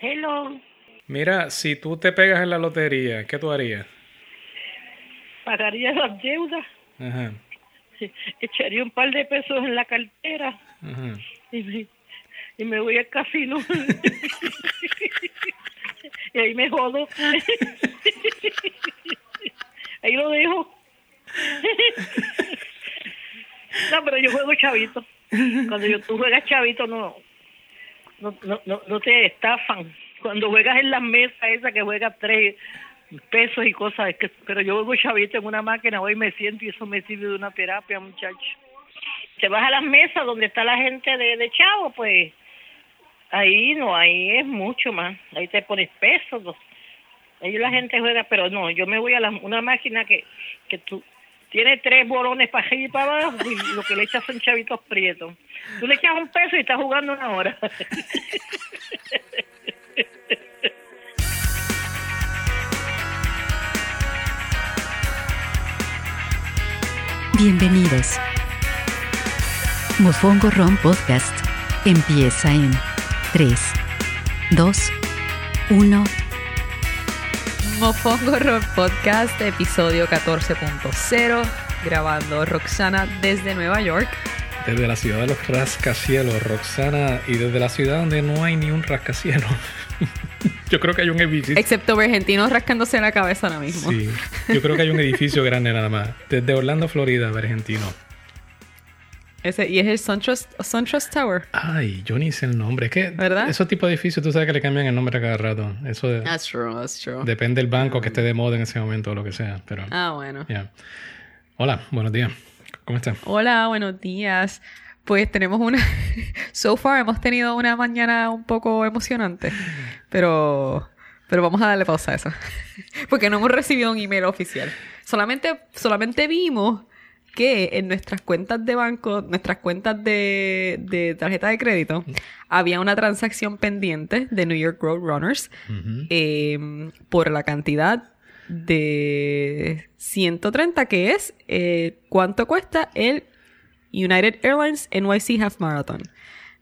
Hello. Mira, si tú te pegas en la lotería, ¿qué tú harías? Pagaría las deudas. Ajá. Echaría un par de pesos en la cartera. Ajá. Y, me- y me voy al casino. y ahí me jodo. ahí lo dejo. no, pero yo juego chavito. Cuando yo, tú juegas chavito, no, no, no, no, no te estafan. Cuando juegas en las mesas esa que juegas tres pesos y cosas, pero yo juego chavito en una máquina, hoy me siento y eso me sirve de una terapia, muchacho. Te vas a las mesas donde está la gente de, de chavo, pues ahí no, ahí es mucho más. Ahí te pones pesos. Ahí la gente juega, pero no, yo me voy a la, una máquina que, que tú tiene tres bolones para arriba y para abajo y lo que le echas son chavitos prietos. Tú le echas un peso y estás jugando una hora. Bienvenidos. Mofongo Ron Podcast empieza en 3, 2, 1. Mofongo Rock Podcast, episodio 14.0, grabando Roxana desde Nueva York. Desde la ciudad de los rascacielos, Roxana, y desde la ciudad donde no hay ni un rascacielos. yo creo que hay un edificio. Excepto argentinos rascándose la cabeza ahora mismo. Sí, yo creo que hay un edificio grande nada más. Desde Orlando, Florida, argentino. Ese, y es el SunTrust, SunTrust Tower. Ay, yo ni sé el nombre. Es que ¿Verdad? esos tipos de edificios, tú sabes que le cambian el nombre a cada rato. Eso de- That's true, that's true. depende del banco que esté de moda en ese momento o lo que sea. Pero, Ah, bueno. Hola, buenos días. ¿Cómo estás? Hola, buenos días. Pues tenemos una... so far hemos tenido una mañana un poco emocionante. Pero... Pero vamos a darle pausa a eso. Porque no hemos recibido un email oficial. Solamente, solamente vimos que en nuestras cuentas de banco, nuestras cuentas de, de tarjeta de crédito, había una transacción pendiente de New York Road Runners eh, por la cantidad de 130, que es eh, cuánto cuesta el United Airlines NYC Half Marathon.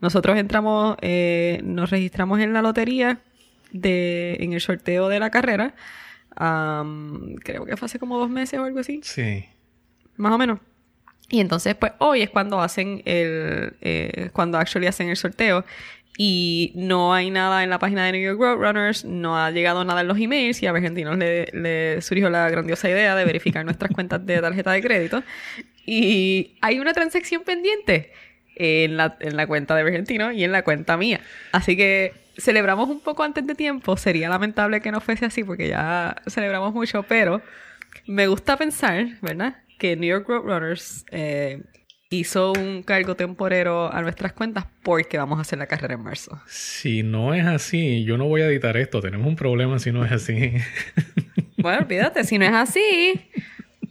Nosotros entramos, eh, nos registramos en la lotería de, en el sorteo de la carrera. creo que fue hace como dos meses o algo así Sí. Más o menos. Y entonces, pues hoy es cuando hacen el, eh, cuando actually hacen el sorteo. Y no hay nada en la página de New York Road Runners, no ha llegado nada en los emails y a Argentinos le, le surgió la grandiosa idea de verificar nuestras cuentas de tarjeta de crédito. Y hay una transacción pendiente en la, en la cuenta de Argentino y en la cuenta mía. Así que celebramos un poco antes de tiempo. Sería lamentable que no fuese así porque ya celebramos mucho, pero me gusta pensar, ¿verdad? Que New York Roadrunners eh, hizo un cargo temporero a nuestras cuentas porque vamos a hacer la carrera en marzo. Si no es así, yo no voy a editar esto. Tenemos un problema si no es así. Bueno, olvídate, si no es así,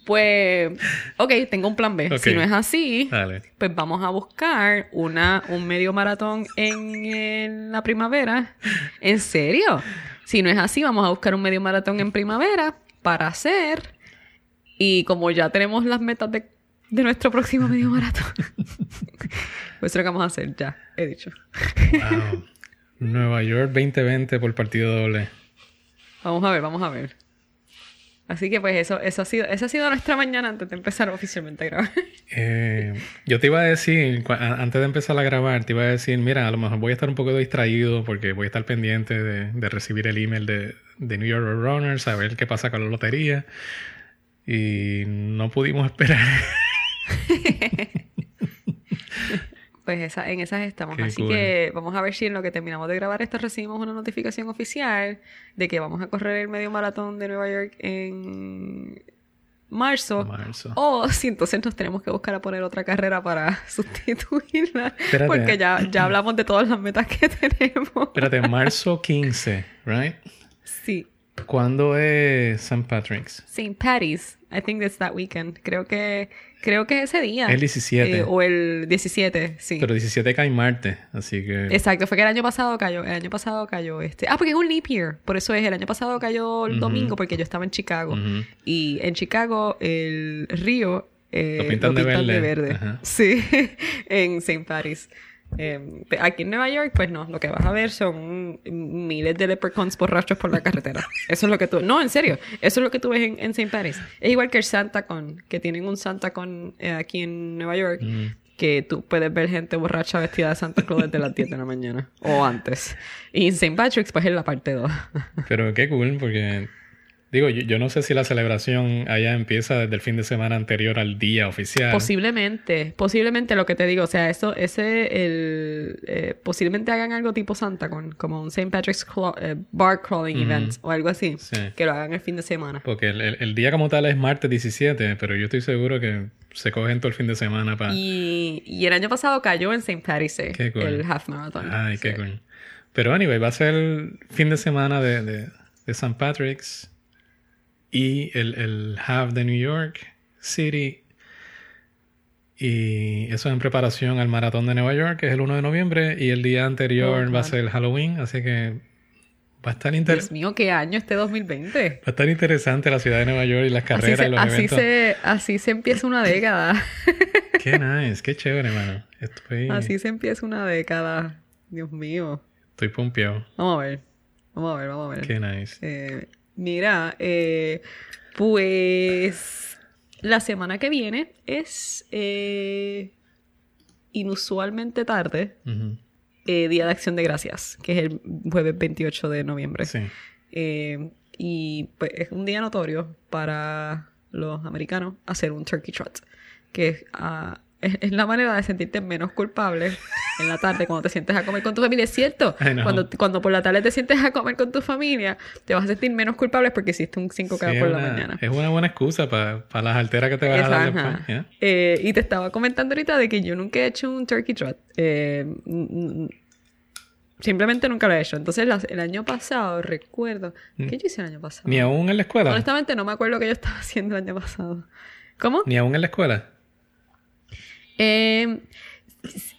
pues, ok, tengo un plan B. Si no es así, Dale. pues vamos a buscar una, un medio maratón en, en la primavera. ¿En serio? Si no es así, vamos a buscar un medio maratón en primavera para hacer. Y como ya tenemos las metas de, de nuestro próximo medio maratón, pues eso lo que vamos a hacer, ya, he dicho. Wow. Nueva York 2020 por partido doble. Vamos a ver, vamos a ver. Así que pues eso, eso ha sido, esa ha sido nuestra mañana antes de empezar oficialmente a grabar. Eh, yo te iba a decir, antes de empezar a grabar, te iba a decir, mira, a lo mejor voy a estar un poco distraído porque voy a estar pendiente de, de recibir el email de, de New York Runners, a ver qué pasa con la lotería. Y no pudimos esperar. Pues esa, en esas estamos. Qué Así cool. que vamos a ver si en lo que terminamos de grabar esto recibimos una notificación oficial de que vamos a correr el medio maratón de Nueva York en marzo. Marzo. O si entonces nos tenemos que buscar a poner otra carrera para sustituirla. Espérate. Porque ya, ya hablamos de todas las metas que tenemos. Espérate, marzo 15, ¿right? Sí. ¿Cuándo es St. Patrick's? St. Patty's. I think that's that weekend. Creo que, creo que es ese día. El 17. Eh, o el 17, sí. Pero 17 cae martes, así que... Exacto, fue que el año pasado cayó, el año pasado cayó este. Ah, porque es un leap year, por eso es, el año pasado cayó el Ujú. domingo porque yo estaba en Chicago. Ujú. Y en Chicago el río eh, Lo pintan de verde. verde. Ajá. Sí, en St. Patrick's. Eh, aquí en Nueva York, pues no, lo que vas a ver son miles de leprechauns borrachos por la carretera. Eso es lo que tú... No, en serio, eso es lo que tú ves en, en St. Paris. Es igual que el Santa Con, que tienen un Santa Con eh, aquí en Nueva York, que tú puedes ver gente borracha vestida de Santa Claus desde las 10 de la mañana, o antes. Y en St. Patrick's, pues es la parte 2. Pero qué cool, porque Digo, yo, yo, no sé si la celebración allá empieza desde el fin de semana anterior al día oficial. Posiblemente, posiblemente lo que te digo, o sea, eso, ese, el, eh, posiblemente hagan algo tipo Santa con, como un St. Patrick's eh, bar crawling event o algo así, que lo hagan el fin de semana. Porque el, el, día como tal es martes 17, pero yo estoy seguro que se cogen todo el fin de semana para... Y, y el año pasado cayó en St. Patrick's Day, el half marathon. Ay, qué cool. Pero anyway, va a ser el fin de semana de, de, de St. Patrick's y el, el Half de New York City. Y eso en preparación al maratón de Nueva York, que es el 1 de noviembre, y el día anterior oh, va a ser el Halloween, así que va a estar interesante. Dios mío, qué año este 2020. Va a estar interesante la ciudad de Nueva York y las carreras así se, y los así eventos. Se, así se empieza una década. qué nice, qué chévere, hermano. Estoy... Así se empieza una década. Dios mío. Estoy pompeado. Vamos a ver. Vamos a ver, vamos a ver. Qué nice. Eh, Mira, eh, pues la semana que viene es eh, inusualmente tarde, eh, Día de Acción de Gracias, que es el jueves 28 de noviembre. Sí. y pues es un día notorio para los americanos hacer un turkey trot, que es uh, es, la manera de sentirte menos culpable en la tarde cuando te sientes a comer con tu familia. Es cierto, cuando, cuando por la tarde te sientes a comer con tu familia, te vas a sentir menos culpable porque hiciste un 5K por la mañana. Es una buena excusa para las alteras que te vas a dar después. Eh, y te estaba comentando ahorita de que yo nunca he hecho un turkey trot. Eh, simplemente nunca lo he hecho. Entonces, el año pasado, recuerdo... ¿Qué yo hice el año pasado? ¿Ni aún en la escuela? Honestamente, no me acuerdo qué yo estaba haciendo el año pasado. ¿Cómo? ¿Ni aún en la escuela? Eh,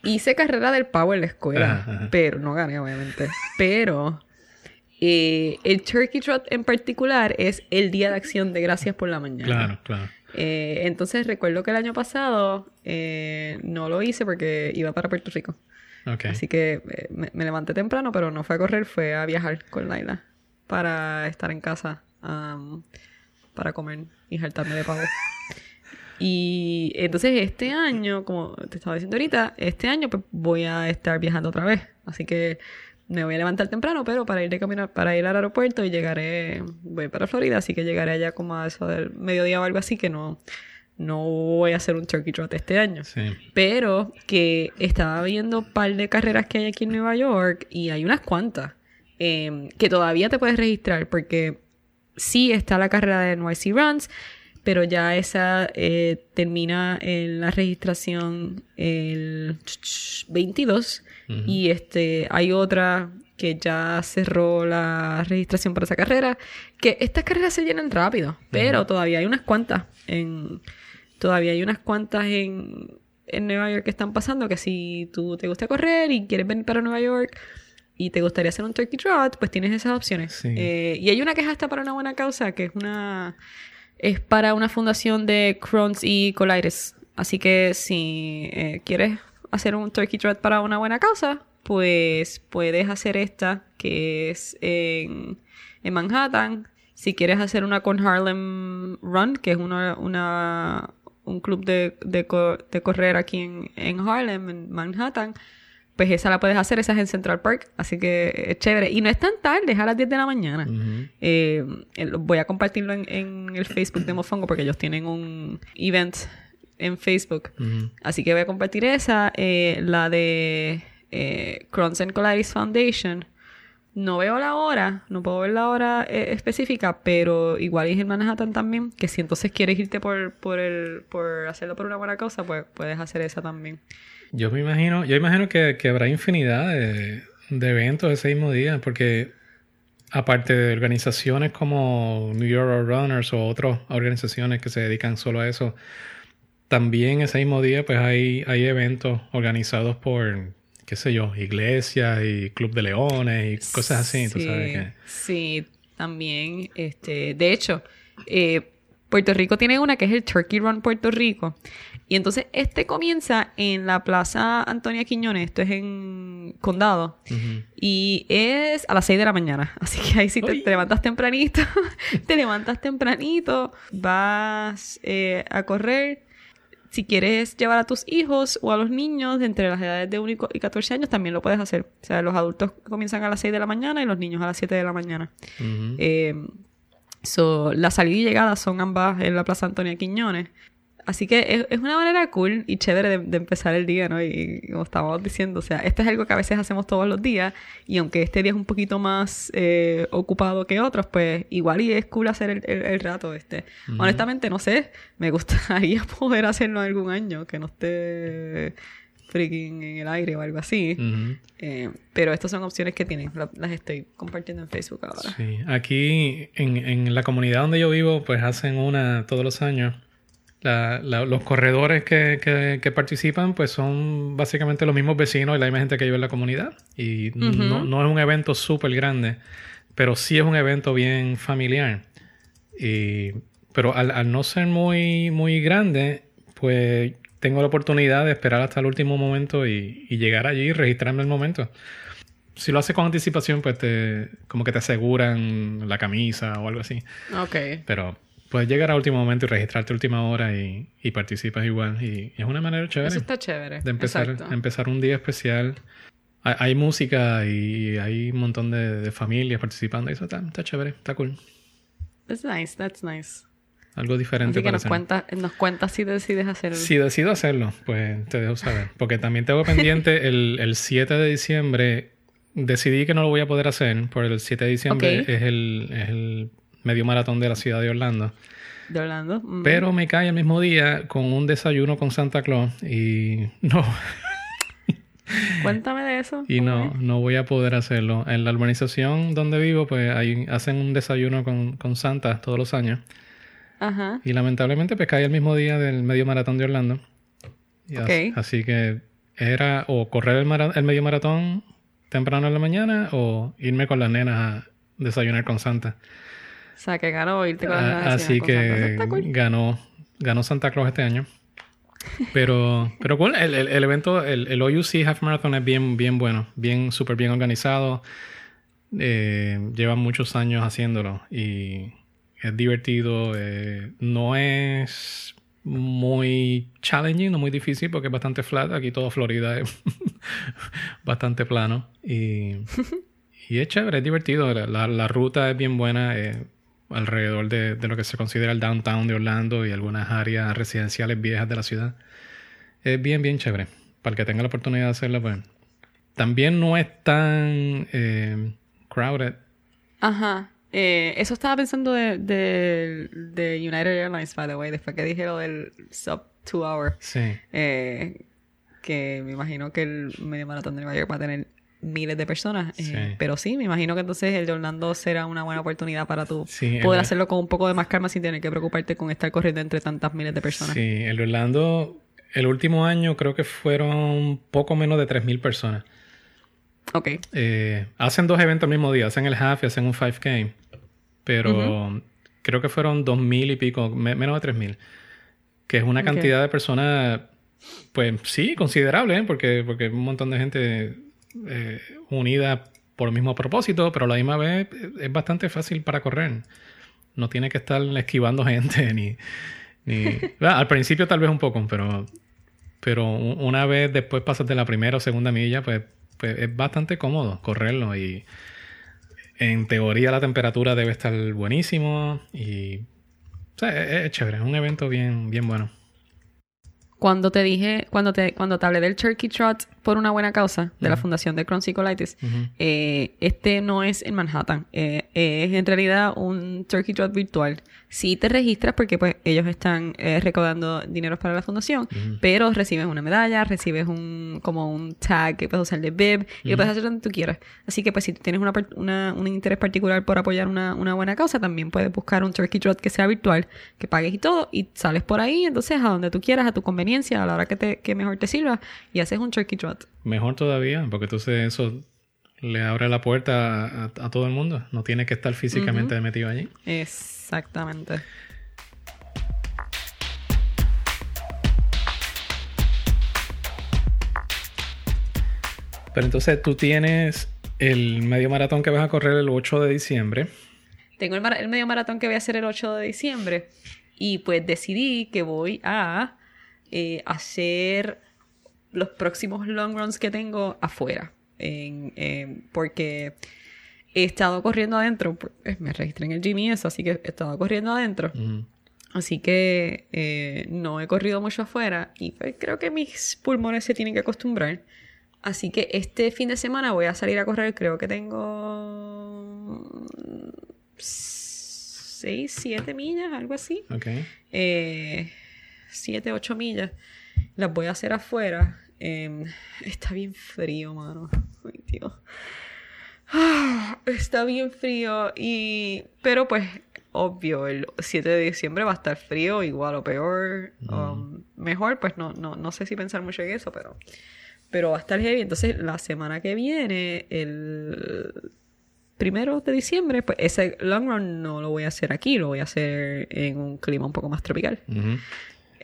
hice carrera del pavo en la escuela, pero no gané, obviamente. Pero eh, el Turkey Trot en particular es el día de acción de gracias por la mañana. Claro, claro. Eh, entonces recuerdo que el año pasado eh, no lo hice porque iba para Puerto Rico. Así que me, levanté temprano, pero no fue a correr, fue a viajar con Laila para estar en casa, para comer y saltarme de pavo. Y entonces este año, como te estaba diciendo ahorita, este año pues voy a estar viajando otra vez. Así que me voy a levantar temprano, pero para ir de caminar, para ir al aeropuerto y llegaré, voy para Florida, así que llegaré allá como a eso del mediodía o algo así, que no, no voy a hacer un turkey trot este año. Pero que estaba viendo un par de carreras que hay aquí en Nueva York y hay unas cuantas em, que todavía te puedes registrar porque sí está la carrera de NYC Runs pero ya esa eh, termina en la registración el 22 y este hay otra que ya cerró la registración para esa carrera, que estas carreras se llenan rápido, pero todavía hay unas cuantas en todavía hay unas cuantas en en Nueva York que están pasando que si tú te gusta correr y quieres venir para Nueva York y te gustaría hacer un turkey trot, pues tienes esas opciones. Eh, y hay una que es hasta para una buena causa, que es una es para una fundación de Crohn's y colitis. Así que si eh, quieres hacer un turkey trot para una buena causa, pues puedes hacer esta, que es en, Manhattan. Si quieres hacer una con Harlem Run, que es una, una un club de, de, correr aquí en, en Harlem, en Manhattan, pues esa la puedes hacer, esa es en Central Park, así que es chévere. Y no es tan tarde, es a las 10 de la mañana. Eh, voy a compartirlo en, el Facebook de Mofongo porque ellos tienen un event en Facebook. Así que voy a compartir esa, eh, la de eh, Crohn's and Colitis Foundation. No veo la hora, no puedo ver la hora eh, específica, pero igual es en Manhattan también, que si entonces quieres irte por, por, el, por hacerlo por una buena causa, pues puedes hacer esa también. Yo me imagino, yo imagino que, habrá infinidad de, eventos ese mismo día, porque aparte de organizaciones como New York Runners o otras organizaciones que se dedican solo a eso, también ese mismo día pues hay, hay eventos organizados por, qué sé yo, iglesias y Club de Leones y cosas así, sí, sabes Sí, también, este, de hecho, eh, Puerto Rico tiene una que es el Turkey Run Puerto Rico. Y entonces este comienza en la Plaza Antonia Quiñones, esto es en Condado, y es a las 6 de la mañana. Así que ahí si te, levantas tempranito, te levantas tempranito, vas eh, a correr. Si quieres llevar a tus hijos o a los niños de entre las edades de 1 y co- y 14 años, también lo puedes hacer. O sea, los adultos comienzan a las 6 de la mañana y los niños a las 7 de la mañana. Eh, so, la salida y llegada son ambas en la Plaza Antonia Quiñones. Así que es, es una manera cool y chévere de, de empezar el día, ¿no? Y, como estábamos diciendo, o sea, esto es algo que a veces hacemos todos los días y aunque este día es un poquito más eh, ocupado que otros, pues igual y es cool hacer el, el- el rato este. Honestamente, no sé, me gustaría poder hacerlo algún año, que no esté freaking en el aire o algo así. Eh, pero estas son opciones que tienen, la- las estoy compartiendo en Facebook ahora. Sí, aquí en, en la comunidad donde yo vivo, pues hacen una todos los años. La- la- los corredores que, que- que participan, pues son básicamente los mismos vecinos y la misma gente que vive en la comunidad. Y no, no es un evento súper grande, pero sí es un evento bien familiar. Y, pero al, al no ser muy, muy grande, pues tengo la oportunidad de esperar hasta el último momento y, y llegar allí y registrarme el momento si lo haces con anticipación, pues te, como que te aseguran la camisa o algo así. Ok. Pero puedes llegar a último momento y registrarte a última hora y, y participas igual. Y, y es una manera chévere Eso está chévere. de empezar, Exacto. empezar un día especial. Hay, hay música y hay un montón de, de familias participando. Y eso está, está chévere, está cool. That's nice, that's nice. Algo diferente Así que para nos hacer. cuentas nos cuentas si decides hacer Si decido hacerlo, pues te dejo saber. Porque también tengo pendiente el, el 7 de diciembre. Decidí que no lo voy a poder hacer. Por el 7 de diciembre Ok. es, el, es el medio maratón de la ciudad de Orlando. de Orlando. Mm. Pero me cae el mismo día con un desayuno con Santa Claus. Y no, Cuéntame de eso. y ¿cómo no, es? no voy a poder hacerlo. En la urbanización donde vivo, pues hacen un desayuno con, con Santa todos los años. Ajá. Y lamentablemente pues cae el mismo día del medio maratón de Orlando. Y as- Ok. Así que era o correr el, mara- el medio maratón temprano en la mañana o irme con las nenas a desayunar con Santa. O sea, que ganó irte con las A- naciones así que cool. ganó, ganó Santa Claus este año. Pero, pero cool, el, el- el evento, el, el OUC Half Marathon es bien, bien bueno, bien, súper bien organizado. Eh, llevan muchos años haciéndolo y es divertido. eh, no es muy challenging, no muy difícil porque es bastante flat. Aquí todo Florida es bastante plano y, y es chévere, es divertido. La, la- la ruta es bien buena. eh, alrededor de, de lo que se considera el downtown de Orlando y algunas áreas residenciales viejas de la ciudad. Es bien, bien chévere. Para el que tenga la oportunidad de hacerlo, pues. También no es tan eh, crowded. Ajá. Eh, eso estaba pensando de, de, de United Airlines, by the way, después que dije lo del sub two hour. Sí. Eh, que me imagino que el medio maratón de Nueva York va a tener miles de personas. eh. Pero sí, me imagino que entonces el de Orlando será una buena oportunidad para tú Sí, poder el- hacerlo con un poco de más calma sin tener que preocuparte con estar corriendo entre tantas miles de personas. Sí, el Orlando, el último año creo que fueron poco menos de 3.000 personas. Ok. Eh, hacen dos eventos al mismo día, hacen el half y hacen un 5K. Pero creo que fueron 2.000 y pico, me- menos de 3.000. Que es una cantidad de personas, pues sí, considerable, ¿eh? porque, porque un montón de gente eh, unida por el mismo propósito, pero a la misma vez eh, es bastante fácil para correr. No tiene que estar esquivando gente ni... ni... Bueno, al principio tal vez un poco, pero, pero una vez después pasas de la primera o segunda milla, pues, pues es bastante cómodo correrlo y en teoría la temperatura debe estar buenísimo y es, es chévere, es un evento bien, bien bueno. Cuando te dije, cuando te, cuando te hablé del Turkey Trot por una buena causa de la Fundación de Crohn's Colitis, Ujú. eh, este no es en Manhattan. eh, es en realidad un Turkey Trot virtual. Sí te registras porque pues ellos están eh, recaudando dinero para la fundación, pero recibes una medalla, recibes un como un tag que puedes usar de bib y lo puedes hacer donde tú quieras. Así que pues si tienes una, una- un interés particular por apoyar una, una buena causa, también puedes buscar un Turkey Trot que sea virtual, que pagues y todo, y sales por ahí, entonces a donde tú quieras, a tu conveniencia, a la hora que, te, que mejor te sirva, y haces un turkey trot. Mejor todavía, porque entonces eso le abre la puerta a, todo el mundo. No tiene que estar físicamente metido allí. Exactamente. Pero entonces tú tienes el medio maratón que vas a correr el 8 de diciembre. Tengo el, el, medio maratón que voy a hacer el 8 de diciembre. Y pues decidí que voy a eh, hacer los próximos long runs que tengo afuera. En- en- porque he estado corriendo adentro. pues, Me registré en el gym y eso, así que he estado corriendo adentro. Ujú. Así que eh, no he corrido mucho afuera y pues, creo que mis pulmones se tienen que acostumbrar. Así que este fin de semana voy a salir a correr. Creo que tengo 6, 7 millas, algo así. Ok. Eh, 7, 8 millas. Las voy a hacer afuera. Eh, está bien frío, mano. Ay, Dios. Ah, Está bien frío y... Pero pues, obvio, el 7 de diciembre va a estar frío, igual o peor. um, mejor, pues no, no, no sé si pensar mucho en eso, pero... Pero va a estar heavy. Entonces, la semana que viene, el primero de diciembre, pues ese long run no lo voy a hacer aquí, lo voy a hacer en un clima un poco más tropical.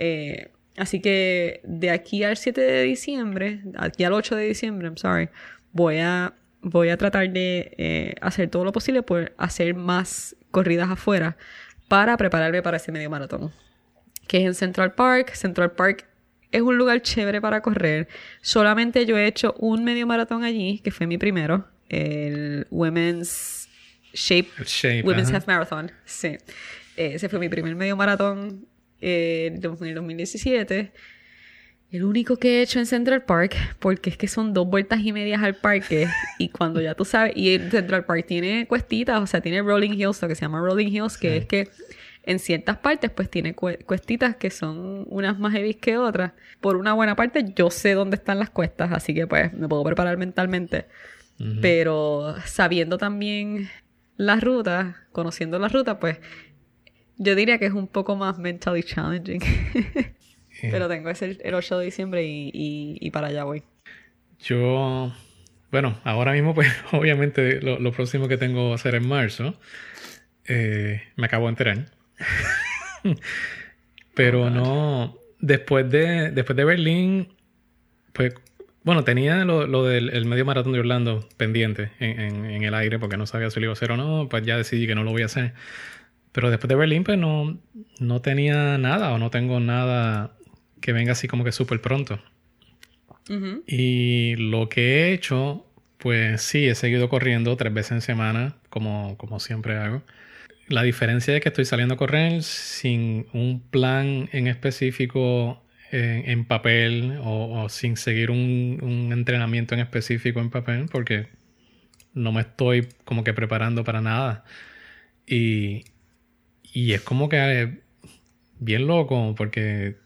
Eh, así que de aquí al 7 de diciembre, aquí al 8 de diciembre, I'm sorry, voy a, voy a tratar de eh, hacer todo lo posible por hacer más corridas afuera para prepararme para ese medio maratón. Que es en Central Park. Central Park es un lugar chévere para correr. Solamente yo he hecho un medio maratón allí, que fue mi primero, el Women's Shape El shape. Women's ajá. Half Marathon, sí. Eh, ese fue mi primer medio maratón eh, en el 2017. El único que he hecho en Central Park, porque es que son dos vueltas y medias al parque. y cuando ya tú sabes, y el Central Park tiene cuestitas, o sea, tiene Rolling Hills, lo que se llama Rolling Hills, que es que en ciertas partes, pues tiene cue- cuestitas que son unas más heavy que otras. Por una buena parte, yo sé dónde están las cuestas, así que pues me puedo preparar mentalmente. Pero sabiendo también las rutas, conociendo las rutas, pues yo diría que es un poco más mentally challenging. Pero tengo ese el, el 8 de diciembre y, y- y para allá voy. Yo, bueno, ahora mismo, pues, obviamente, lo, lo próximo que tengo va a ser en marzo. Eh, me acabo de enterar. Pero no, después de, después de Berlín, pues, bueno, tenía lo, lo del el medio maratón de Orlando pendiente en, en- en el aire porque no sabía si lo iba a hacer o no, pues ya decidí que no lo voy a hacer. Pero después de Berlín, pues no, no tenía nada o no tengo nada que venga así como que súper pronto. Y lo que he hecho, pues sí, he seguido corriendo tres veces en semana, como, como siempre hago. La diferencia es que estoy saliendo a correr sin un plan en específico en, en papel o, o sin seguir un, un entrenamiento en específico en papel, porque no me estoy como que preparando para nada. Y, y es como que eh, bien loco, porque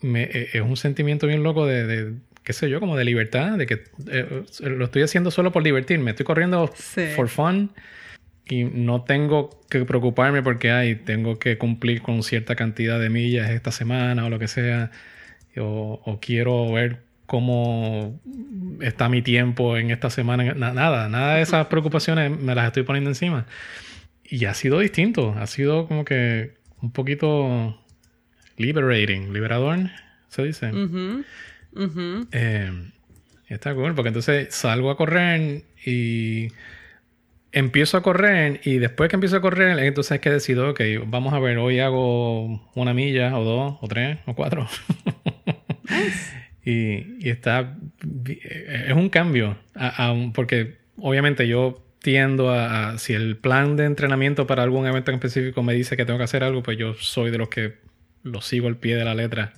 me- eh, es un sentimiento bien loco de, de, qué sé yo, como de libertad, de que eh, lo estoy haciendo solo por divertirme, estoy corriendo Sí. for fun y no tengo que preocuparme porque ay, tengo que cumplir con cierta cantidad de millas esta semana o lo que sea, o, o quiero ver cómo está mi tiempo en esta semana, Na- nada, nada de esas preocupaciones me las estoy poniendo encima. Y ha sido distinto, ha sido como que un poquito liberating, liberador, se dice. Eh, está cool, porque entonces salgo a correr y empiezo a correr y después que empiezo a correr, entonces es que decido, ok, vamos a ver, hoy hago una milla o dos o tres o cuatro. y, y está, es un cambio, a- a un- porque obviamente yo tiendo a, a- si el plan de entrenamiento para algún evento en específico me dice que tengo que hacer algo, pues yo soy de los que lo sigo al pie de la letra.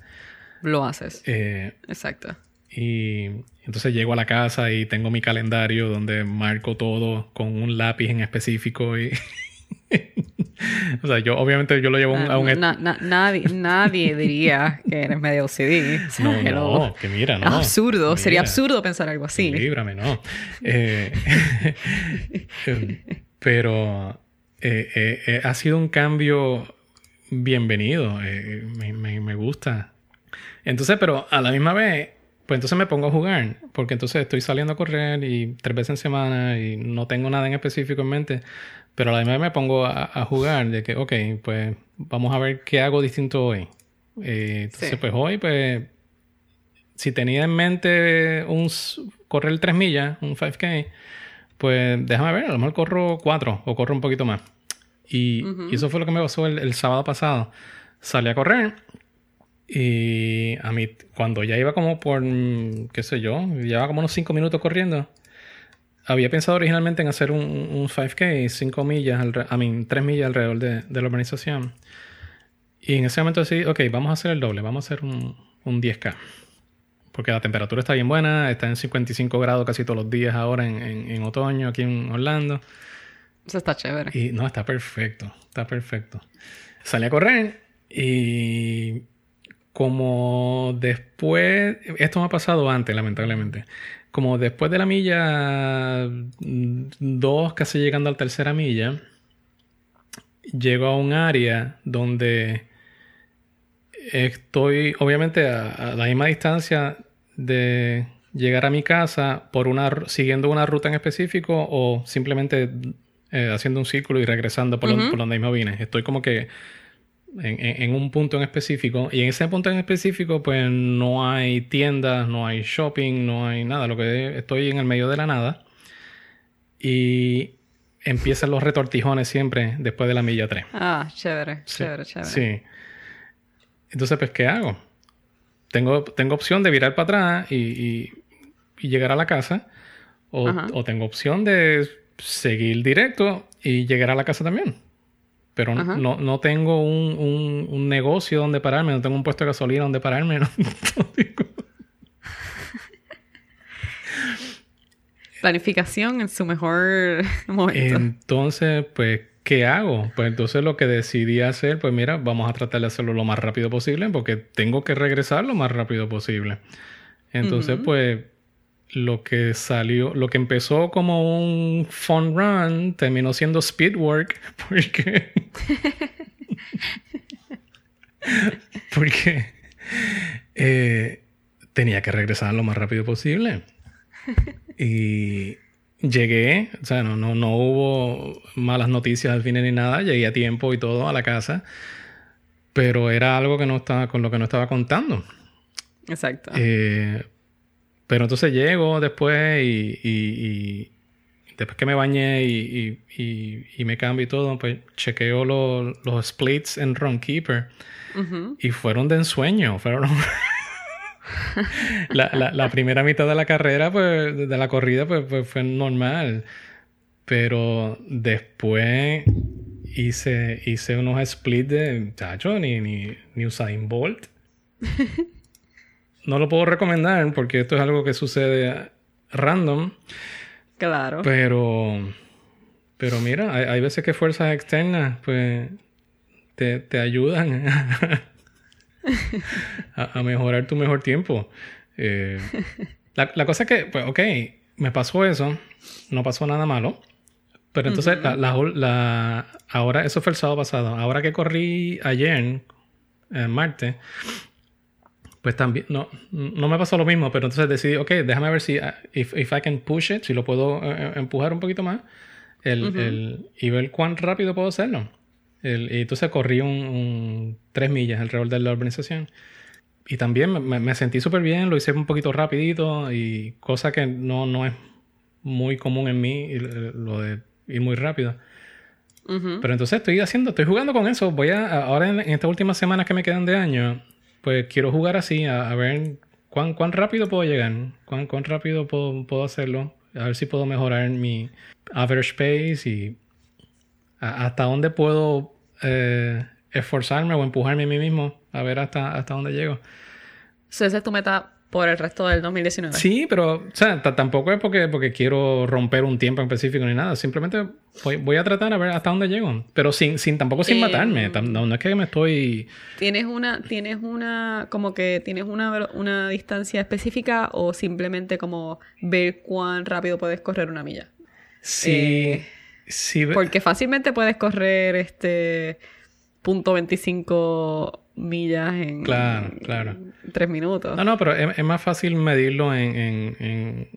Lo haces. Eh, Exacto. y entonces llego a la casa y tengo mi calendario donde marco todo con un lápiz en específico y... o sea, yo obviamente yo lo llevo a un... a un- Ah, Na- na- nadie, nadie diría que eres medio OCD. O sea, no, hello. no, que mira, no. Absurdo. Sería Mira, absurdo pensar algo así. Líbrame, no. Eh, pero eh, eh, eh, ha sido un cambio bienvenido. eh, me, me- me gusta. Entonces, pero a la misma vez, pues entonces me pongo a jugar. Porque entonces estoy saliendo a correr y tres veces en semana y no tengo nada en específico en mente. Pero a la misma me pongo a, a jugar de que, ok, pues vamos a ver qué hago distinto hoy. Eh, entonces, Sí. pues hoy, pues si tenía en mente un, correr 3 millas, un 5K, pues déjame ver, a lo mejor corro 4 o corro un poquito más. Y, eso fue lo que me pasó el, sábado pasado. Salí a correr y a mí, cuando ya iba como por, qué sé yo, llevaba como unos 5 minutos corriendo, había pensado originalmente en hacer un, un 5K, 5 millas, a mí, 3 millas alrededor de, de, la organización. Y en ese momento decidí, ok, vamos a hacer el doble, vamos a hacer un, un 10K. Porque la temperatura está bien buena, está en 55 grados casi todos los días ahora en, en, otoño aquí en Orlando. Eso está chévere. Y no, está perfecto, está perfecto. Salí a correr y como después, esto me ha pasado antes, lamentablemente. Como después de la milla 2, casi llegando a la tercera milla, llego a un área donde estoy obviamente a, la misma distancia de llegar a mi casa por una siguiendo una ruta en específico o simplemente eh, haciendo un círculo y regresando por, donde mismo vine. Estoy como que en, un punto en específico y en ese punto en específico pues no hay tiendas, no hay shopping, no hay nada. Lo que estoy en el medio de la nada y empiezan los retortijones siempre después de la milla 3. Ah, chévere, chévere, chévere. Sí. Entonces, pues, ¿qué hago? Tengo, tengo opción de virar para atrás y, llegar a la casa. O, tengo opción de seguir directo y llegar a la casa también. Pero no, no, tengo un, negocio donde pararme, no tengo un puesto de gasolina donde pararme. Planificación en su mejor momento. Entonces, pues, ¿qué hago? Pues entonces lo que decidí hacer, pues mira, vamos a tratar de hacerlo lo más rápido posible porque tengo que regresar lo más rápido posible. Entonces, pues lo que salió, lo que empezó como un fun run, terminó siendo speed work porque... porque eh, tenía que regresar lo más rápido posible. Y llegué, o sea, no, no, no hubo malas noticias al fin ni nada, llegué a tiempo y todo a la casa, pero era algo que no estaba, con lo que no estaba contando. Exacto. Eh, pero entonces llego después y, después que me bañé y, me cambio y todo, pues chequeo los splits en Runkeeper y fueron de ensueño, fueron... la, primera mitad de la carrera, pues, de la corrida, pues, pues fue normal. Pero después hice, hice unos splits de, chacho, ni, ni, ni Usain Bolt. no lo puedo recomendar porque esto es algo que sucede random. Claro. Pero, pero mira, hay, veces que fuerzas externas, pues, te, te ayudan a, mejorar tu mejor tiempo. Eh, la, cosa es que, pues, ok, me pasó eso, no pasó nada malo. Pero entonces, la, ahora, eso fue el sábado pasado. Ahora que corrí ayer, en Marte, pues también, no, no me pasó lo mismo, pero entonces decidí, ok, déjame ver si, ah, if, if I can push it, si lo puedo eh, eh, empujar un poquito más, el, el, y ver cuán rápido puedo hacerlo y entonces corrí un, tres millas alrededor de la urbanización. Y también me, sentí súper bien, lo hice un poquito rapidito y cosa que no, no es muy común en mí, lo de ir muy rápido. Pero entonces estoy haciendo, estoy jugando con eso. Voy a, ahora en, estas últimas semanas que me quedan de año, pues quiero jugar así, a, ver cuán, cuán rápido puedo llegar, cuán, cuán rápido puedo, puedo hacerlo, a ver si puedo mejorar mi average pace y hasta dónde puedo eh, esforzarme o empujarme a mí mismo a ver hasta, hasta dónde llego. esa es tu meta por el resto del 2019. Sí, pero o sea, tampoco es porque, porque quiero romper un tiempo en específico ni nada. Simplemente voy, a tratar a ver hasta dónde llego. Pero sin, sin tampoco sin matarme. No, es que me estoy. ¿Tienes una, tienes una, como que tienes una, una distancia específica o simplemente como ver cuán rápido puedes correr una milla? Sí. Eh, porque fácilmente puedes correr este punto 25 millas en, claro, claro. tres minutos. No, no, pero es, más fácil medirlo en,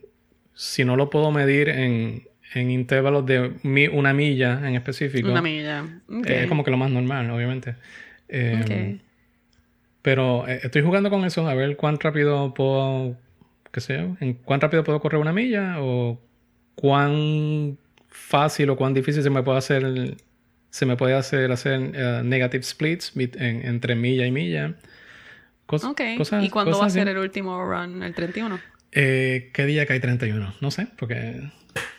Si no lo puedo medir en, en intervalos de una milla en específico. Una milla. Es como que lo más normal, obviamente. Em, Pero eh, estoy jugando con eso, a ver cuán rápido puedo, qué sé yo, en cuán rápido puedo correr una milla o cuán fácil o cuán difícil se me puede hacer, se me puede hacer hacer eh, negative splits en- entre milla y milla. Cos- Ok. cosas- ¿Y cuándo va a ser así. el último run? ¿El 31? Eh, ¿Qué día cae 31? No sé, porque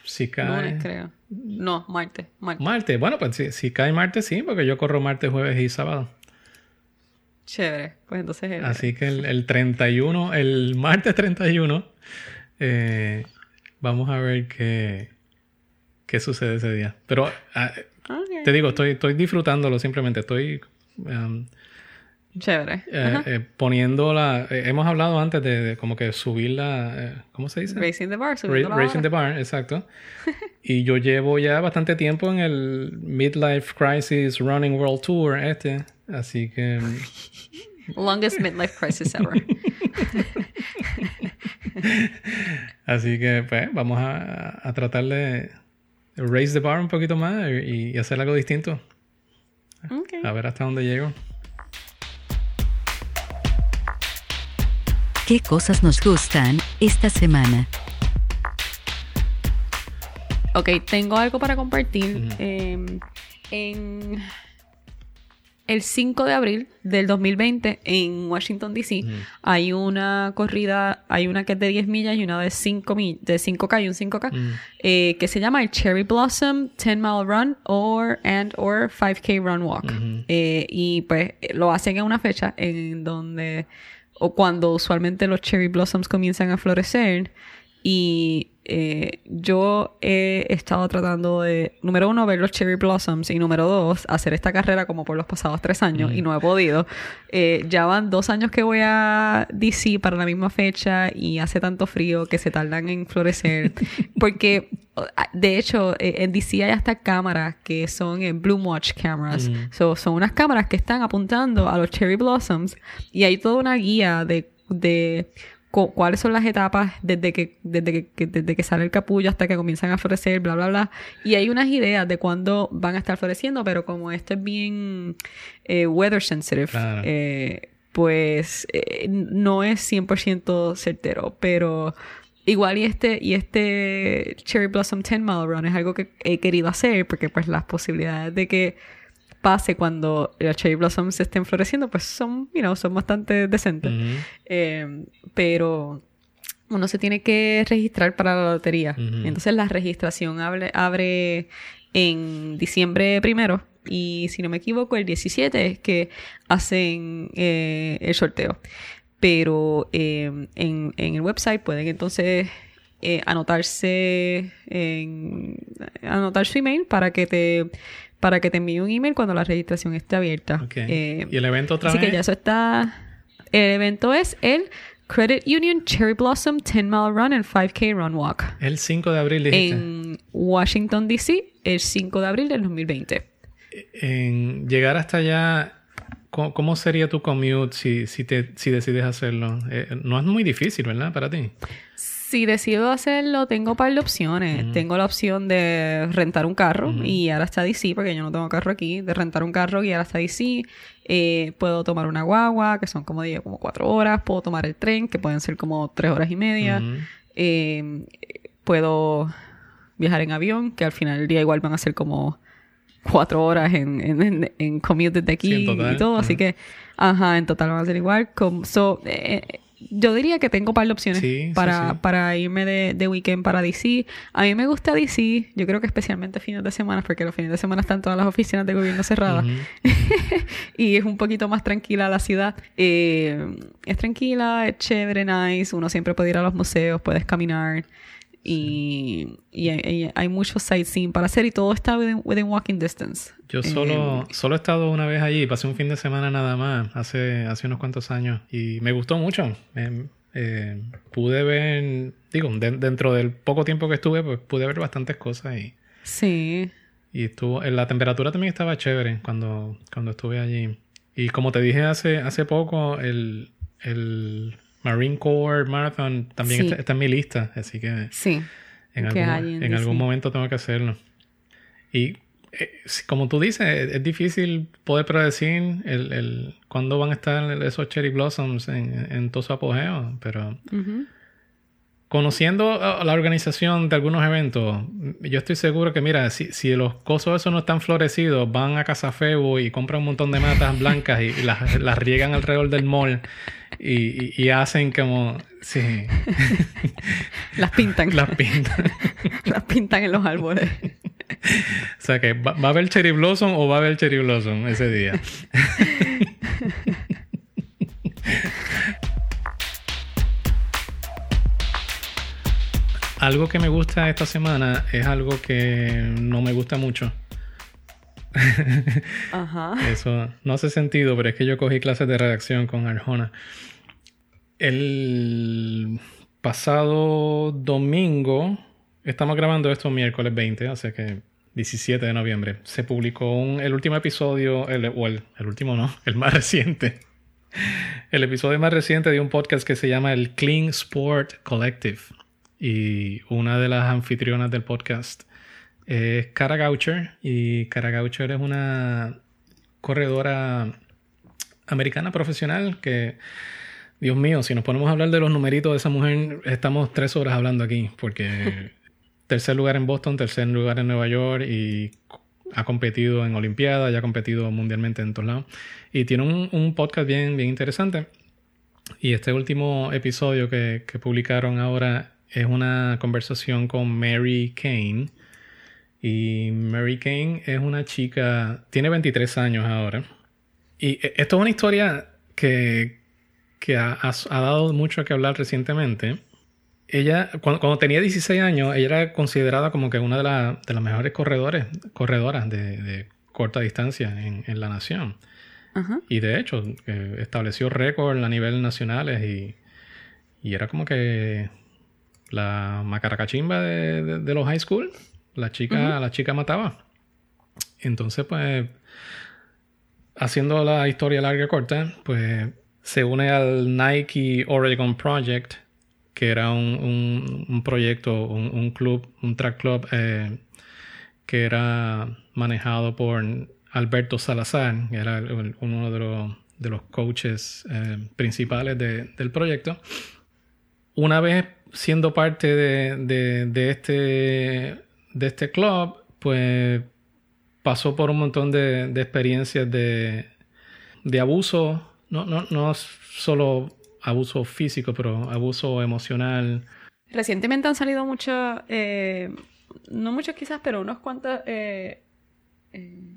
si cae... Lunes, creo. No, martes. martes. Martes, bueno, pues si, si cae martes sí, porque yo corro martes, jueves y sábado. Chévere. Pues entonces... el- Así que el, el 31, el martes 31, eh, vamos a ver qué, qué sucede ese día. Pero ah, Te digo, estoy, estoy disfrutándolo simplemente, estoy um, Chévere. eh, eh, poniendo la... eh, hemos hablado antes de, de como que subir la... ¿Cómo se dice? Racing the bar, Ra- la Racing the. Bar, exacto. y yo llevo ya bastante tiempo en el Midlife Crisis Running World Tour este. Así que... Longest midlife crisis ever. Así que pues vamos a, a tratar de raise the bar un poquito más y, y hacer algo distinto. Ok. A ver hasta dónde llego. ¿Qué cosas nos gustan esta semana? Ok, tengo algo para compartir. Eh, en el 5 de abril del 2020 en Washington, D.C. hay una corrida, hay una que es de 10 millas y una de 5 mi- de 5K y un 5K, eh, que se llama el Cherry Blossom 10 Mile Run or and or 5K Run Walk. Eh, y pues lo hacen en una fecha en donde o cuando usualmente los cherry blossoms comienzan a florecer y eh, yo he estado tratando de, número uno, ver los cherry blossoms y número dos, hacer esta carrera como por los pasados tres años y no he podido. Eh, ya van dos años que voy a DC para la misma fecha y hace tanto frío que se tardan en florecer. Porque, de hecho, eh, en DC hay hasta cámaras que son en Watch cameras. So, son unas cámaras que están apuntando a los cherry blossoms y hay toda una guía de, de cuáles son las etapas desde que, desde que, que- desde que sale el capullo hasta que comienzan a florecer, bla, bla, bla. Y hay unas ideas de cuándo van a estar floreciendo, pero como esto es bien eh, weather sensitive, Claro. eh, pues eh, no es 100% certero, pero igual y este y este Cherry Blossom 10 Mile Run es algo que he querido hacer porque pues las posibilidades de que pase cuando los cherry blossoms estén floreciendo, pues son, you know, son bastante decentes. Eh, pero uno se tiene que registrar para la lotería. Entonces la registración abre, abre en diciembre primero y si no me equivoco el 17 es que hacen eh, el sorteo. Pero eh, en, en el website pueden entonces eh, anotarse en anotar su email para que te para que te envíe un email cuando la registración esté abierta. Ok. Eh, ¿Y el evento otra Así vez? que ya eso está. El evento es el Credit Union Cherry Blossom 10 Mile Run and 5K Run Walk El 5 de abril dijiste. en Washington, D.C. el 5 de abril del 2020. En llegar hasta allá, ¿cómo, sería tu commute si, si, te, si decides hacerlo? Eh, no es muy difícil, ¿verdad? Para ti. Si decido hacerlo, tengo un par de opciones. Tengo la opción de rentar un carro y guiar hasta DC, porque yo no tengo carro aquí, de rentar un carro, guiar hasta DC. Eh, puedo tomar una guagua, que son como digo, como cuatro horas. Puedo tomar el tren, que pueden ser como tres horas y media. Eh, puedo viajar en avión, que al final del día igual van a ser como cuatro horas en, en, en, en commute desde aquí Sí, y todo. Así que, ajá, en total van a ser igual. Com- so, eh, yo diría que tengo un par de opciones Sí, para, sí. para irme de, de weekend para DC. A mí me gusta DC, yo creo que especialmente fines de semana, porque los fines de semana están todas las oficinas de gobierno cerradas y es un poquito más tranquila la ciudad. Eh, es tranquila, es chévere, nice. Uno siempre puede ir a los museos, puedes caminar. Y, y hay, hay- mucho sightseeing para hacer y todo está within, within walking distance. Yo Eh, solo, solo he estado una vez allí, pasé un fin de semana nada más, hace, hace unos cuantos años, y me gustó mucho. Me- eh, pude ver, digo, de- dentro del poco tiempo que estuve, pues pude ver bastantes cosas y, sí. y estuvo, eh, la temperatura también estaba chévere cuando, cuando estuve allí. Y como te dije hace, hace poco, el, el Marine Corps Marathon también Sí. está, está en mi lista, así que Sí. en, Que algún, hay en algún momento tengo que hacerlo. Y eh, como tú dices, es, difícil poder predecir el, el, cuándo van a estar esos cherry blossoms en, en todo su apogeo, pero conociendo la organización de algunos eventos, yo estoy seguro que, mira, si, si los cosos esos no están florecidos, van a Casa Febo y compran un montón de matas blancas y, las, las, riegan alrededor del mall y, y, hacen como... Sí. las pintan. las pintan. las pintan en los árboles. o sea que va, va, a haber cherry blossom o va a haber cherry blossom ese día. Algo que me gusta esta semana es algo que no me gusta mucho. Ajá. Eso no hace sentido, pero es que yo cogí clases de redacción con Arjona. El pasado domingo, estamos grabando esto miércoles 20, o sea que 17 de noviembre, se publicó un, el último episodio, el, o el, el último no, el más reciente. El episodio más reciente de un podcast que se llama el Clean Sport Collective y una de las anfitrionas del podcast es Cara Goucher y Cara Goucher es una corredora americana profesional que, Dios mío, si nos ponemos a hablar de los numeritos de esa mujer, estamos tres horas hablando aquí porque tercer lugar en Boston, tercer lugar en Nueva York y ha competido en Olimpiadas, ya ha competido mundialmente en todos lados y tiene un, un podcast bien, bien interesante. Y este último episodio que, que publicaron ahora es una conversación con Mary Kane. Y Mary Kane es una chica, tiene 23 años ahora. Y e, esto es una historia que, que ha, ha, dado mucho que hablar recientemente. Ella, cuando, tenía 16 años, ella era considerada como que una de, la, de las mejores corredores, corredoras de, de corta distancia en, en la nación. Y de hecho, eh, estableció récord a nivel nacionales y, y era como que la macaracachimba de, de, de, los high school. La chica, uh -huh. la chica mataba. Entonces, pues, haciendo la historia larga y corta, pues se une al Nike Oregon Project, que era un, un, un proyecto, un, un, club, un track club eh, que era manejado por Alberto Salazar, que era uno de los, de los coaches eh, principales de, del proyecto. Una vez siendo parte de, de, de, este, de este club, pues pasó por un montón de, de experiencias de, de abuso, no, no, no solo abuso físico, pero abuso emocional. Recientemente han salido muchos, eh, no muchos quizás, pero unos cuantos eh, eh,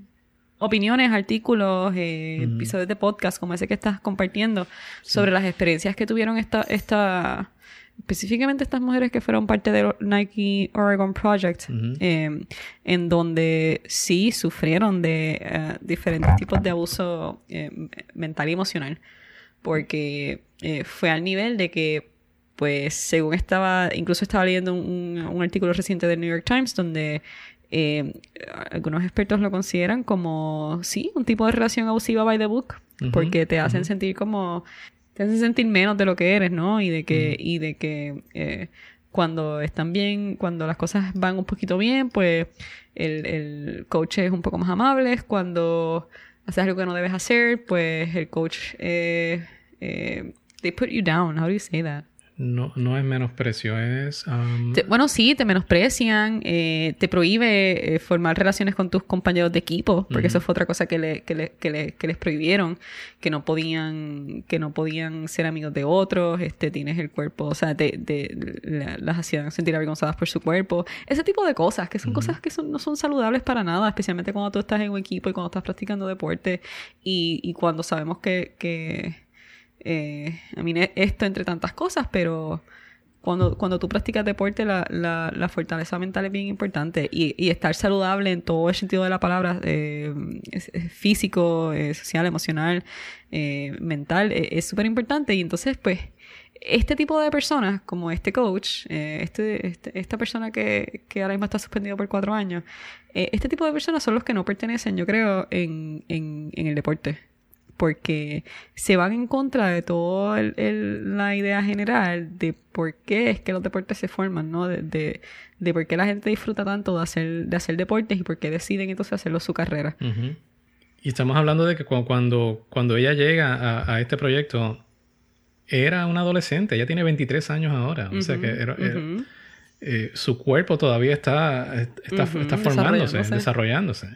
opiniones, artículos, eh, episodios de podcast como ese que estás compartiendo sí. sobre las experiencias que tuvieron esta, esta específicamente estas mujeres que fueron parte del Nike Oregon Project, uh -huh. eh, en donde sí sufrieron de uh, diferentes tipos de abuso eh, mental y emocional, porque eh, fue al nivel de que, pues, según estaba, incluso estaba leyendo un, un artículo reciente del New York Times donde eh, algunos expertos lo consideran como, sí, un tipo de relación abusiva by the book, porque te hacen uh -huh. sentir como te hacen sentir menos de lo que eres, ¿no? Y de que, mm. y de que eh, cuando están bien, cuando las cosas van un poquito bien, pues el, el coach es un poco más amable. Cuando haces algo que no debes hacer, pues el coach, eh, eh, they put you down. How do you say that? No, no es menosprecio, es... Um... Te, bueno, sí, te menosprecian, eh, te prohíbe eh, formar relaciones con tus compañeros de equipo, porque uh -huh. eso fue otra cosa que, le, que, le, que, le, que, les prohibieron, que no podían que no podían ser amigos de otros, este tienes el cuerpo, o sea, te, te, la, las hacían sentir avergonzadas por su cuerpo, ese tipo de cosas, que son uh -huh. cosas que son, no son saludables para nada, especialmente cuando tú estás en un equipo y cuando estás practicando deporte y, y cuando sabemos que... eh, a mí esto entre tantas cosas, pero cuando, cuando tú practicas deporte, la, la, fortaleza mental es bien importante y, y, estar saludable en todo el sentido de la palabra, eh, físico, es social, emocional, eh, mental, es súper importante. Y entonces, pues, este tipo de personas, como este coach, eh, este, este, esta persona que, que ahora mismo está suspendido por cuatro años, eh, este tipo de personas son los que no pertenecen, yo creo, en, en el deporte porque se van en contra de toda la idea general de por qué es que los deportes se forman, ¿no? De, de, por qué la gente disfruta tanto de hacer, de hacer deportes y por qué deciden entonces hacerlo su carrera. Y estamos hablando de que cuando, cuando ella llega a, este proyecto, era una adolescente, ella tiene 23 años ahora, o sea que era, eh, su cuerpo todavía está, está, está formándose, desarrollándose.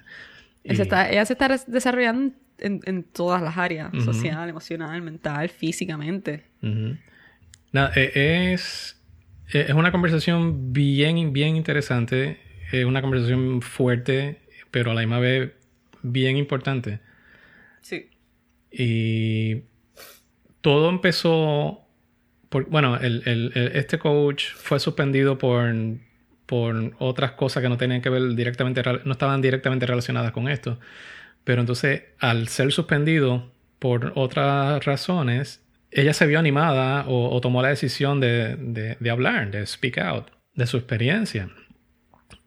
ella se está desarrollando en, todas las áreas, social, emocional, mental, físicamente. E, es, e, es una conversación bien, bien interesante, es una conversación fuerte, pero a la misma vez bien importante. Sí. Y todo empezó bueno, el, este coach fue suspendido por, por otras cosas que no tenían que ver directamente, no estaban directamente relacionadas con esto. Pero entonces, al ser suspendido por otras razones, ella se vio animada o, tomó la decisión de, de, hablar, de speak out, de su experiencia.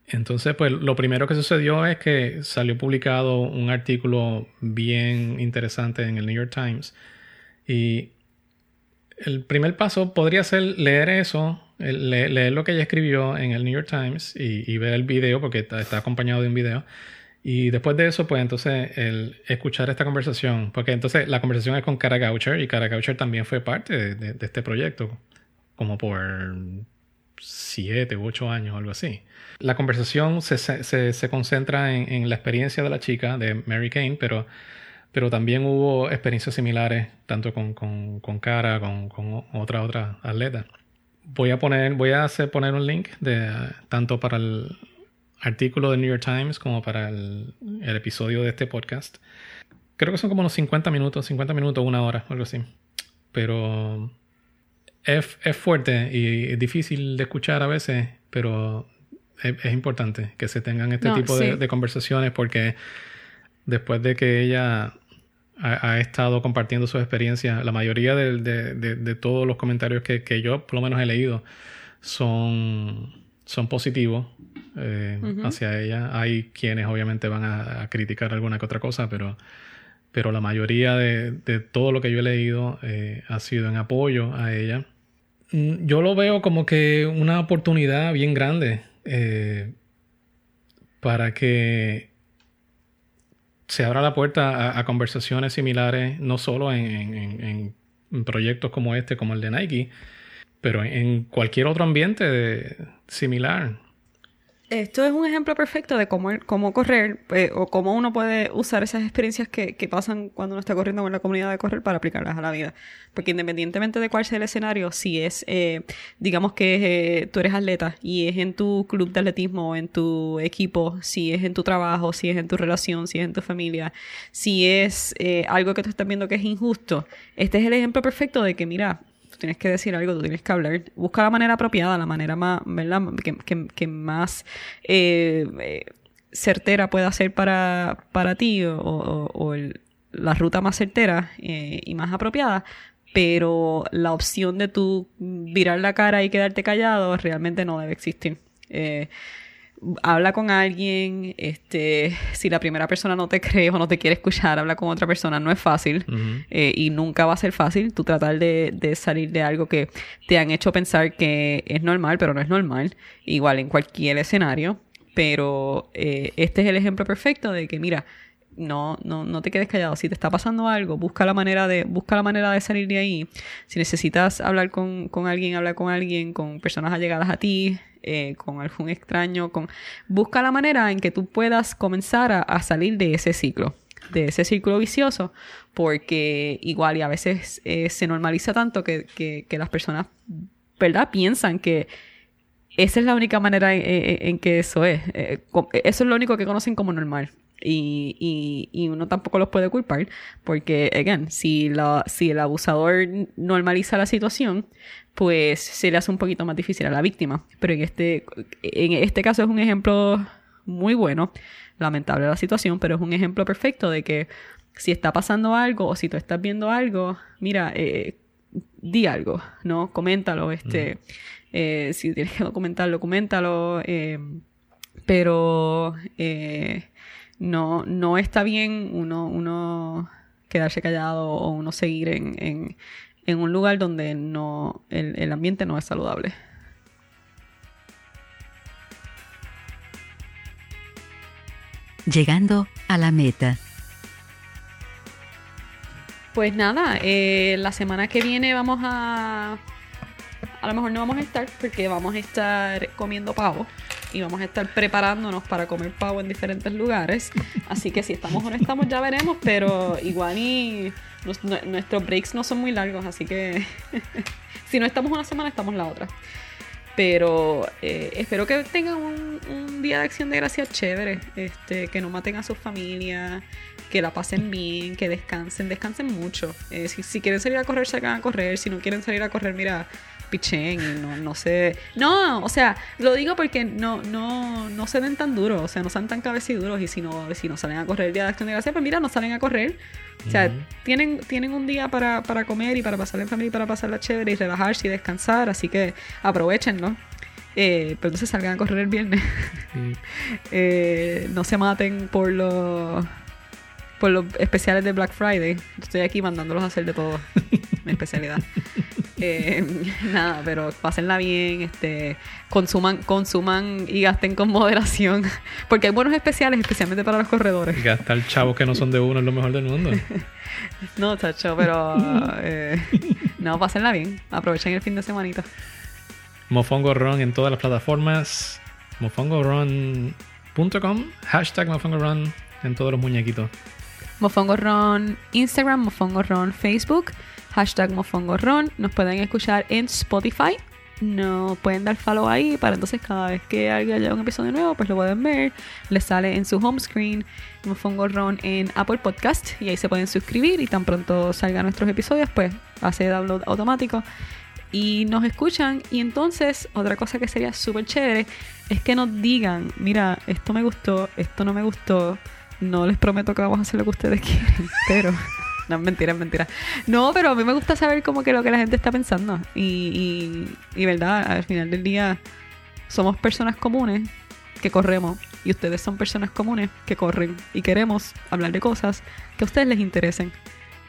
Entonces, pues lo primero que sucedió es que salió publicado un artículo bien interesante en el New York Times y el primer paso podría ser leer eso, leer, lo que ella escribió en el New York Times y, ver el video, porque está, acompañado de un video. Y después de eso, pues entonces el escuchar esta conversación, porque entonces la conversación es con Cara Goucher y Cara Goucher también fue parte de, este proyecto, como por siete u ocho años o algo así. La conversación se, se, concentra en, en, la experiencia de la chica, de Mary Kane, pero pero también hubo experiencias similares, tanto con, con, con Cara, con, con, otra, otra atleta. Voy a poner, voy a hacer, poner un link de tanto para el artículo de New York Times como para el, el episodio de este podcast. Creo que son como unos 50 minutos, 50 minutos, una hora, algo así. Pero es, es fuerte y es difícil de escuchar a veces, pero es, importante que se tengan este tipo de, de, conversaciones porque después de que ella ha, estado compartiendo sus experiencias. La mayoría de, todos los comentarios que, yo por lo menos he leído son, son positivos eh, hacia ella. Hay quienes obviamente van a, criticar alguna que otra cosa, pero, pero la mayoría de, todo lo que yo he leído eh, ha sido en apoyo a ella. Mm, yo lo veo como que una oportunidad bien grande eh, para que se abra la puerta a, conversaciones similares, no solo en, proyectos como este, como el de Nike, pero en, cualquier otro ambiente similar. Esto es un ejemplo perfecto de cómo, cómo correr eh, o cómo uno puede usar esas experiencias que, que, pasan cuando uno está corriendo con la comunidad de correr para aplicarlas a la vida. Porque independientemente de cuál sea el escenario, si es, eh, digamos que eh, tú eres atleta y es en tu club de atletismo, en tu equipo, si es en tu trabajo, si es en tu relación, si es en tu familia, si es algo que tú estás viendo que es injusto, este es el ejemplo perfecto de que, mira, tienes que decir algo, tú tienes que hablar. Busca la manera apropiada, la manera más, ¿verdad? Que, más eh, eh, certera pueda ser para, para ti o, la ruta más certera eh, y más apropiada. Pero la opción de tú virar la cara y quedarte callado realmente no debe existir habla con alguien, este, si la primera persona no te cree o no te quiere escuchar, habla con otra persona, no es fácil eh, y nunca va a ser fácil tú tratar de, de, salir de algo que te han hecho pensar que es normal, pero no es normal, igual en cualquier escenario, pero eh, este es el ejemplo perfecto de que, mira, no, no, no te quedes callado. Si te está pasando algo, busca la manera de, busca la manera de salir de ahí. Si necesitas hablar con, con alguien, habla con alguien, con personas allegadas a ti, eh, con algún extraño, con... busca la manera en que tú puedas comenzar a, salir de ese ciclo, de ese círculo vicioso, porque igual y a veces eh, se normaliza tanto que, que, las personas, ¿verdad? Piensan que esa es la única manera en, que eso es. Eh, eso es lo único que conocen como normal. Y, y, uno tampoco los puede culpar porque, again, si, la, si el abusador normaliza la situación, pues se le hace un poquito más difícil a la víctima. Pero en este, en este caso es un ejemplo muy bueno, lamentable la situación, pero es un ejemplo perfecto de que si está pasando algo o si tú estás viendo algo, mira, eh, di algo, ¿no? Coméntalo, este, eh, si tienes que documentarlo, coméntalo, eh, pero no, no está bien uno, uno quedarse callado o uno seguir en, en, en un lugar donde no el, el ambiente no es saludable. Llegando a la meta. Pues nada, eh, la semana que viene vamos a... A lo mejor no vamos a estar porque vamos a estar comiendo pavo y vamos a estar preparándonos para comer pavo en diferentes lugares. Así que si estamos o no estamos ya veremos, pero igual y nuestros breaks no son muy largos, así que si no estamos una semana, estamos la otra. Pero eh, espero que tengan un, un día de acción de gracias chévere, este, que no maten a sus familias, que la pasen bien, que descansen, descansen mucho. Eh, si, si quieren salir a correr, salgan a correr. Si no quieren salir a correr, mira, pichen y no, no sé. No, o sea, lo digo porque no, no, no se ven tan duros, o sea, no sean tan cabeciduros y si no, si no salen a correr el día de acción de gracias, pues mira, no salen a correr. O sea, tienen, tienen un día para, para comer y para pasar en familia y para pasarla chévere y relajarse y descansar, así que aprovechenlo. Eh, pero entonces salgan a correr el viernes. Eh, no se maten por los por los especiales de Black Friday. Estoy aquí mandándolos a hacer de todo. Mi especialidad. Eh, nada, pero pásenla bien, este, consuman, consuman y gasten con moderación. Porque hay buenos especiales, especialmente para los corredores. gastar chavos que no son de uno es lo mejor del mundo. No, chacho, pero eh, no, pásenla bien. Aprovechen el fin de semanita. Mofongo Run en todas las plataformas. MofongoRun.com. Hashtag Mofongo Run en todos los muñequitos. Mofongo Ron Instagram, Mofongo Ron Facebook, hashtag Mofongo Ron. Nos pueden escuchar en Spotify. No pueden dar follow ahí para entonces cada vez que haya un episodio nuevo, pues lo pueden ver. Les sale en su home screen Mofongo Ron en Apple Podcast y ahí se pueden suscribir y tan pronto salgan nuestros episodios, pues hace download automático y nos escuchan. Y entonces, otra cosa que sería súper chévere es que nos digan: Mira, esto me gustó, esto no me gustó. No les prometo que vamos a hacer lo que ustedes quieren, pero. No, mentira, mentira. No, pero a mí me gusta saber como que lo que la gente está pensando. Y, y, y verdad, al final del día somos personas comunes que corremos. Y ustedes son personas comunes que corren. Y queremos hablar de cosas que a ustedes les interesen.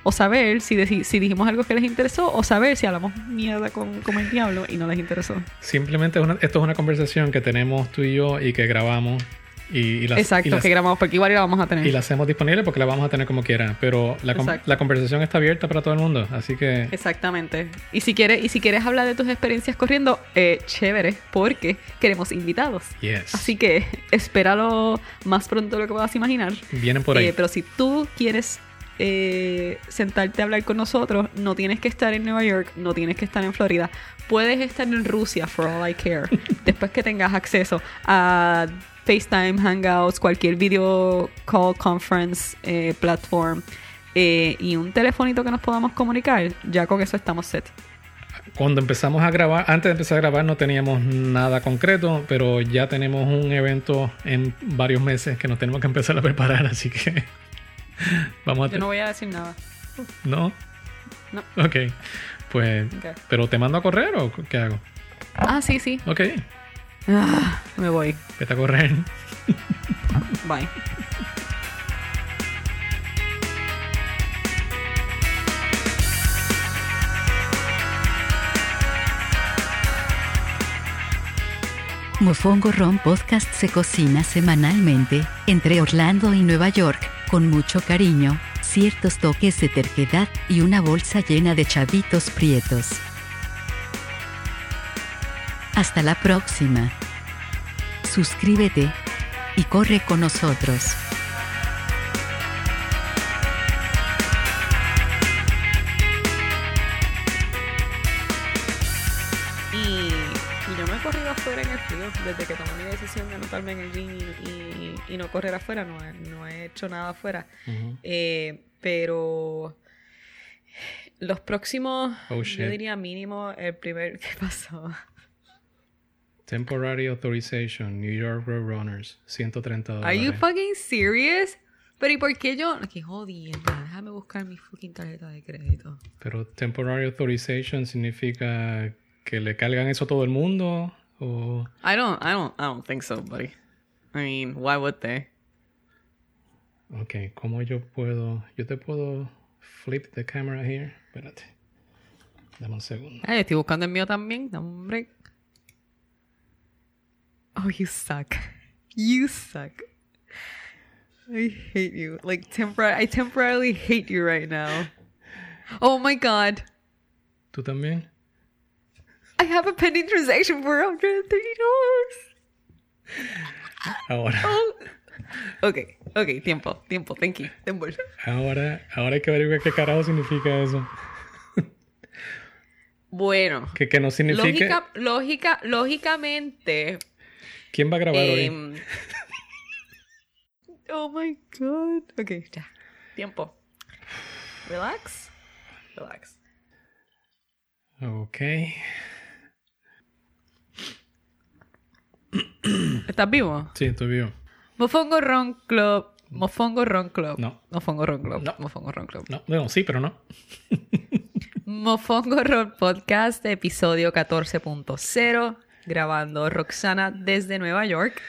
O saber si, si dijimos algo que les interesó, o saber si hablamos mierda con, como el diablo y no les interesó. Simplemente esto es una conversación que tenemos tú y yo y que grabamos. Y, y la, Exacto, y que grabamos, porque igual la vamos a tener. y la hacemos disponible porque la vamos a tener como quiera. Pero la conversación está abierta para todo el mundo. Así que Exactamente. Y si quieres, y si quieres hablar de tus experiencias corriendo, eh, chévere, porque queremos invitados. Yes. Así que espéralo más pronto de lo que puedas imaginar. vienen por ahí. Eh, pero si tú quieres eh, sentarte a hablar con nosotros, no tienes que estar en Nueva York, no tienes que estar en Florida. Puedes estar en Rusia, for all I care. Después que tengas acceso a FaceTime, Hangouts, cualquier video call conference eh, platform eh, y un telefonito que nos podamos comunicar, ya con eso estamos set. Cuando empezamos a grabar, antes de empezar a grabar no teníamos nada concreto, pero ya tenemos un evento en varios meses que nos tenemos que empezar a preparar, así que vamos a... Yo no voy a decir nada. ¿No? No. Ok. Pues. ¿pero te mando a correr o qué hago? Ah, sí, sí. Ok, Ah, me voy. vete a correr. Bye. Mofongo Ron Podcast se cocina semanalmente entre Orlando y Nueva York, con mucho cariño, ciertos toques de terquedad y una bolsa llena de chavitos prietos. Hasta la próxima. Suscríbete y corre con nosotros. Y, y yo no he corrido afuera en el frío. Desde que tomé mi decisión de anotarme en el gym y, y- y no correr afuera, no he, no he hecho nada afuera. Eh, pero los próximos, Oh, yo diría mínimo el primer... ¿Qué pasó? Temporary Authorization, New York Road Runners, 130 dólares. Are you fucking serious? Pero ¿y por qué yo? Qué jodienda. Déjame buscar mi fucking tarjeta de crédito. Pero Temporary Authorization significa que le cargan eso a todo el mundo o... I don't, I don't, I don't think so, buddy. I mean, why would they? Ok, ¿cómo yo puedo? Yo te puedo flip the camera here. Espérate. Dame un segundo. Ay, estoy buscando el mío también. Dame un break. Oh, you suck. You suck. I hate you. Like tempor I temporarily hate you right now. Oh my god. ¿Tú también? I have a pending transaction for $130. Ahora. Oh. Ok, ok, tiempo, tiempo, thank you. Tiempo. Ahora, ahora hay que averiguar qué carajo significa eso. Bueno. Que, que no significa. Lógica, lógica, lógicamente. ¿Quién va a grabar hoy? em, oh my god. Ok, ya. Tiempo. Relax. Relax. Ok. ¿Estás vivo? Sí, estoy vivo. Mofongo Ron Club. Mofongo Ron Club. No. Mofongo Ron Club. No. Mofongo Ron Club. No, bueno, sí, pero no. Mofongo Ron Podcast, episodio 14.0. Grabando Roxana desde Nueva York.